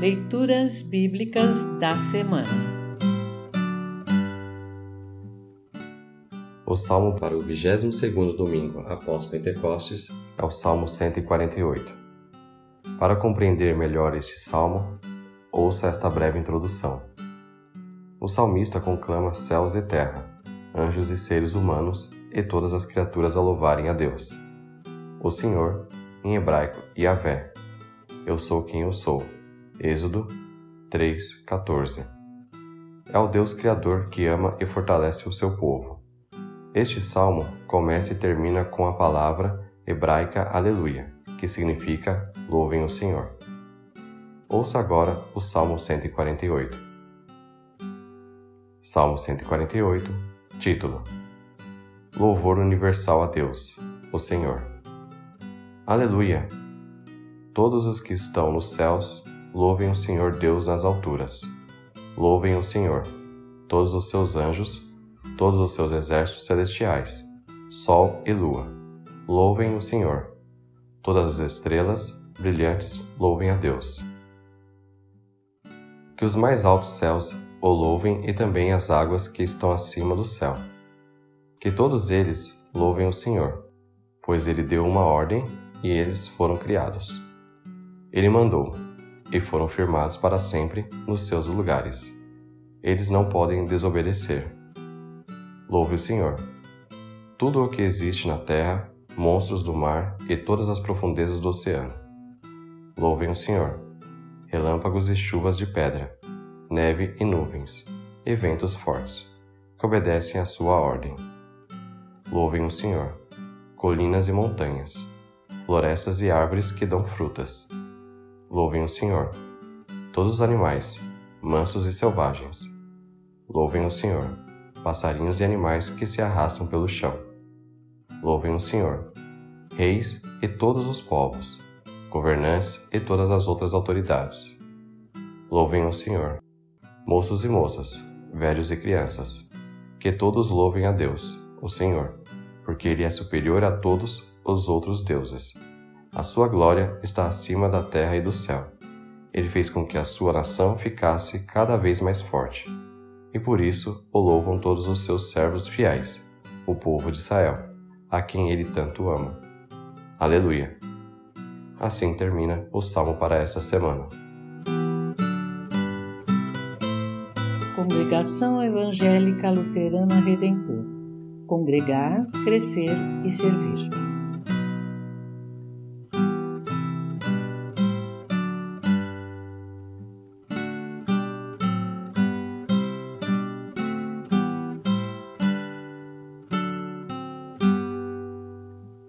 Leituras Bíblicas da Semana O salmo para o 22º domingo após Pentecostes é o Salmo 148. Para compreender melhor este salmo, ouça esta breve introdução. O salmista conclama céus e terra, anjos e seres humanos e todas as criaturas a louvarem a Deus. O Senhor, em hebraico, Yahvé. Eu sou quem eu sou Êxodo 3:14. É o Deus Criador que ama e fortalece o seu povo. Este salmo começa e termina com a palavra hebraica Aleluia, que significa Louvem o Senhor. Ouça agora o Salmo 148. Salmo 148, título: Louvor universal a Deus, o Senhor. Aleluia! Todos os que estão nos céus Louvem o Senhor Deus nas alturas. Louvem o Senhor, todos os seus anjos, todos os seus exércitos celestiais, sol e lua. Louvem o Senhor. Todas as estrelas brilhantes louvem a Deus. Que os mais altos céus o louvem e também as águas que estão acima do céu. Que todos eles louvem o Senhor, pois ele deu uma ordem e eles foram criados. Ele mandou, e foram firmados para sempre nos seus lugares. Eles não podem desobedecer. Louve o Senhor. Tudo o que existe na terra, monstros do mar e todas as profundezas do oceano. Louvem o Senhor. Relâmpagos e chuvas de pedra, neve e nuvens, e ventos fortes, que obedecem à sua ordem. Louvem o Senhor. Colinas e montanhas, florestas e árvores que dão frutas Louvem o Senhor. Todos os animais, mansos e selvagens. Louvem o Senhor. Passarinhos e animais que se arrastam pelo chão. Louvem o Senhor. Reis e todos os povos, governantes e todas as outras autoridades. Louvem o Senhor. Moços e moças, velhos e crianças, que todos louvem a Deus, o Senhor, porque Ele é superior a todos os outros deuses a sua glória está acima da terra e do céu. Ele fez com que a sua nação ficasse cada vez mais forte. E por isso o louvam todos os seus servos fiéis, o povo de Israel, a quem ele tanto ama. Aleluia! Assim termina o salmo para esta semana. Congregação Evangélica Luterana Redentor Congregar, Crescer e Servir.